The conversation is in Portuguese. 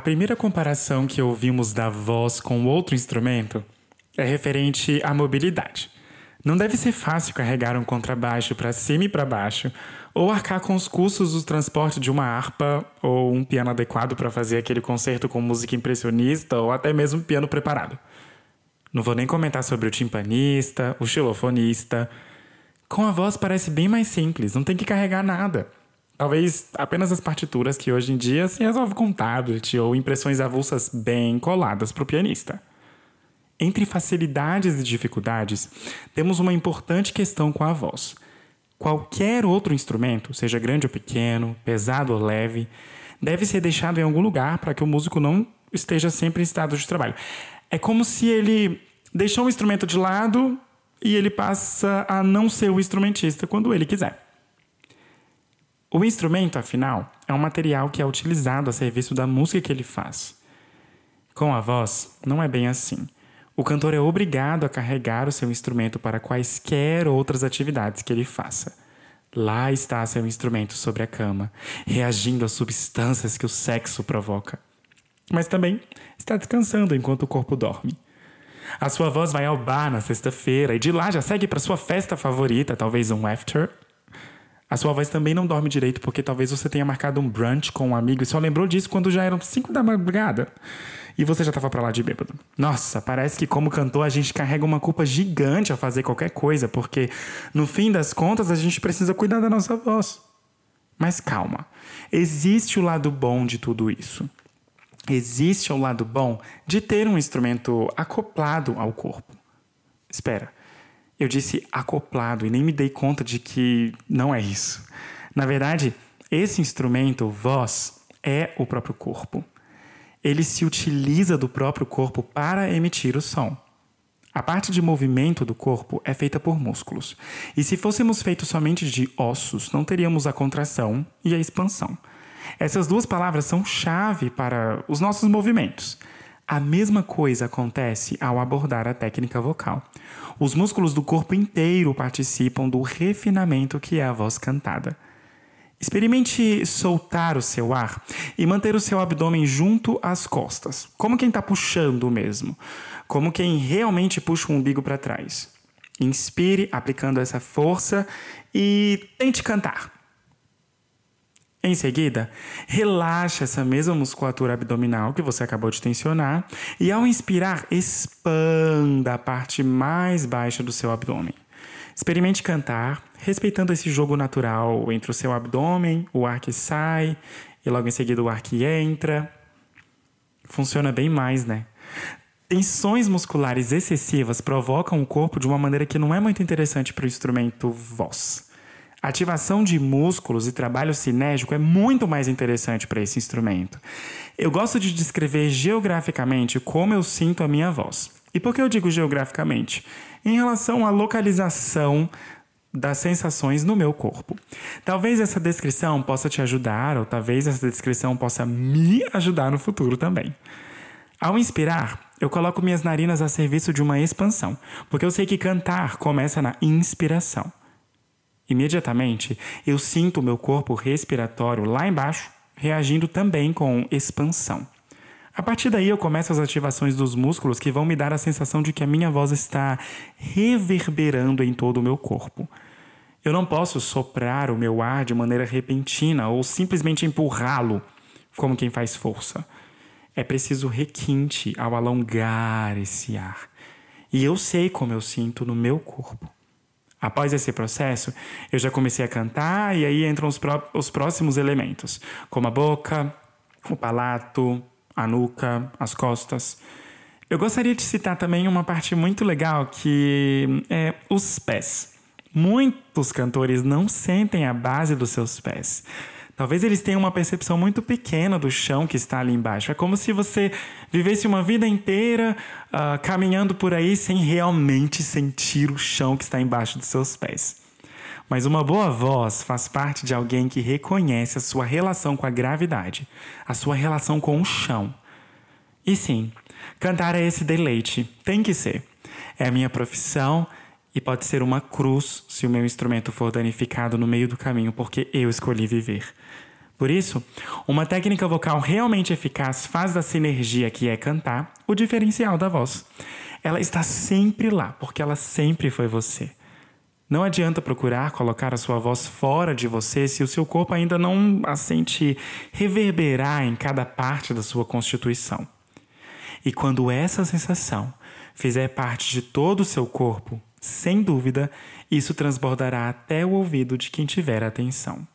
primeira comparação que ouvimos da voz com outro instrumento é referente à mobilidade. Não deve ser fácil carregar um contrabaixo para cima e para baixo, ou arcar com os custos do transporte de uma harpa ou um piano adequado para fazer aquele concerto com música impressionista ou até mesmo piano preparado. Não vou nem comentar sobre o timpanista, o xilofonista. Com a voz parece bem mais simples, não tem que carregar nada. Talvez apenas as partituras que hoje em dia se resolve com tablet ou impressões avulsas bem coladas para o pianista. Entre facilidades e dificuldades, temos uma importante questão com a voz. Qualquer outro instrumento, seja grande ou pequeno, pesado ou leve, deve ser deixado em algum lugar para que o músico não esteja sempre em estado de trabalho. É como se ele deixou o instrumento de lado e ele passa a não ser o instrumentista quando ele quiser. O instrumento, afinal, é um material que é utilizado a serviço da música que ele faz. Com a voz, não é bem assim. O cantor é obrigado a carregar o seu instrumento para quaisquer outras atividades que ele faça. Lá está seu instrumento sobre a cama, reagindo às substâncias que o sexo provoca. Mas também está descansando enquanto o corpo dorme. A sua voz vai ao bar na sexta-feira e de lá já segue para sua festa favorita, talvez um after a sua voz também não dorme direito porque talvez você tenha marcado um brunch com um amigo e só lembrou disso quando já eram 5 da madrugada e você já estava para lá de bêbado. Nossa, parece que como cantor a gente carrega uma culpa gigante a fazer qualquer coisa, porque no fim das contas a gente precisa cuidar da nossa voz. Mas calma, existe o lado bom de tudo isso. Existe o lado bom de ter um instrumento acoplado ao corpo. Espera, eu disse acoplado e nem me dei conta de que não é isso. Na verdade, esse instrumento, voz, é o próprio corpo. Ele se utiliza do próprio corpo para emitir o som. A parte de movimento do corpo é feita por músculos. E se fôssemos feitos somente de ossos, não teríamos a contração e a expansão. Essas duas palavras são chave para os nossos movimentos. A mesma coisa acontece ao abordar a técnica vocal. Os músculos do corpo inteiro participam do refinamento que é a voz cantada. Experimente soltar o seu ar e manter o seu abdômen junto às costas, como quem está puxando mesmo, como quem realmente puxa o umbigo para trás. Inspire aplicando essa força e tente cantar. Em seguida, relaxe essa mesma musculatura abdominal que você acabou de tensionar e, ao inspirar, expanda a parte mais baixa do seu abdômen. Experimente cantar, respeitando esse jogo natural entre o seu abdômen, o ar que sai e logo em seguida o ar que entra. Funciona bem mais, né? Tensões musculares excessivas provocam o corpo de uma maneira que não é muito interessante para o instrumento voz. Ativação de músculos e trabalho cinético é muito mais interessante para esse instrumento. Eu gosto de descrever geograficamente como eu sinto a minha voz. E por que eu digo geograficamente? Em relação à localização das sensações no meu corpo. Talvez essa descrição possa te ajudar, ou talvez essa descrição possa me ajudar no futuro também. Ao inspirar, eu coloco minhas narinas a serviço de uma expansão, porque eu sei que cantar começa na inspiração. Imediatamente, eu sinto o meu corpo respiratório lá embaixo reagindo também com expansão. A partir daí, eu começo as ativações dos músculos que vão me dar a sensação de que a minha voz está reverberando em todo o meu corpo. Eu não posso soprar o meu ar de maneira repentina ou simplesmente empurrá-lo como quem faz força. É preciso requinte ao alongar esse ar. E eu sei como eu sinto no meu corpo. Após esse processo, eu já comecei a cantar e aí entram os, pró os próximos elementos, como a boca, o palato, a nuca, as costas. Eu gostaria de citar também uma parte muito legal que é os pés. Muitos cantores não sentem a base dos seus pés. Talvez eles tenham uma percepção muito pequena do chão que está ali embaixo. É como se você vivesse uma vida inteira uh, caminhando por aí sem realmente sentir o chão que está embaixo dos seus pés. Mas uma boa voz faz parte de alguém que reconhece a sua relação com a gravidade, a sua relação com o chão. E sim, cantar é esse deleite, tem que ser. É a minha profissão e pode ser uma cruz se o meu instrumento for danificado no meio do caminho porque eu escolhi viver. Por isso, uma técnica vocal realmente eficaz faz da sinergia que é cantar o diferencial da voz. Ela está sempre lá, porque ela sempre foi você. Não adianta procurar colocar a sua voz fora de você se o seu corpo ainda não a sente reverberar em cada parte da sua constituição. E quando essa sensação fizer parte de todo o seu corpo, sem dúvida, isso transbordará até o ouvido de quem tiver atenção.